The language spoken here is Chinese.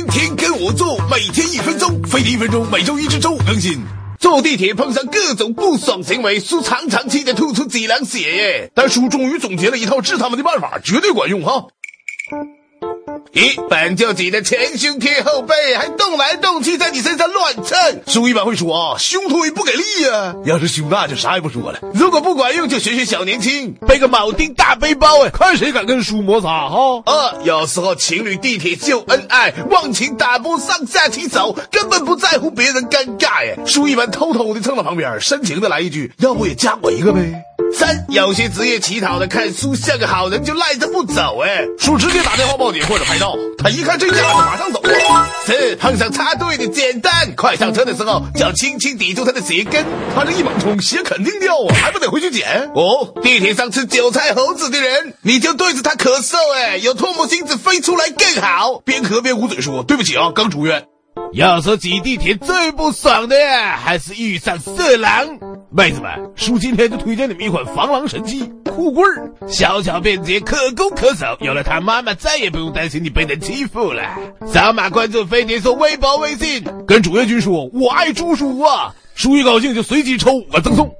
天天跟我做，每天一分钟，飞碟一分钟，每周一至周五更新。坐地铁碰上各种不爽行为，叔常常气得吐出几两血耶。但叔终于总结了一套治他们的办法，绝对管用哈。一本就挤得前胸贴后背，还动来动去，在你身上叔一般会说啊，胸推不给力呀。要是胸大就啥也不说了。如果不管用，就学学小年轻，背个铆钉大背包，哎，看谁敢跟叔摩擦哈。二有时候情侣地铁秀恩爱，忘情打波上下其手，根本不在乎别人尴尬耶。叔一般偷偷的蹭到旁边，深情的来一句，要不也加我一个呗。三有些职业乞讨的看书像个好人就赖着不走，哎，叔直接打电话报警或者拍照，他一看这架势马上走。四碰上插队的简单，快上车的时候就要轻轻抵住他的鞋跟，他这一猛冲鞋肯定掉啊，还不得回去捡？哦，地铁上吃韭菜猴子的人，你就对着他咳嗽，哎，有唾沫星子飞出来更好，边咳边捂嘴说对不起啊，刚出院。要说挤地铁最不爽的，还是遇上色狼。妹子们，叔今天就推荐你们一款防狼神器——酷棍儿，小巧便捷，可攻可守。有了它，妈妈再也不用担心你被人欺负了。扫码关注飞碟说微博、微信，跟主页君说“我爱猪叔”啊，叔一高兴就随机抽五个赠送。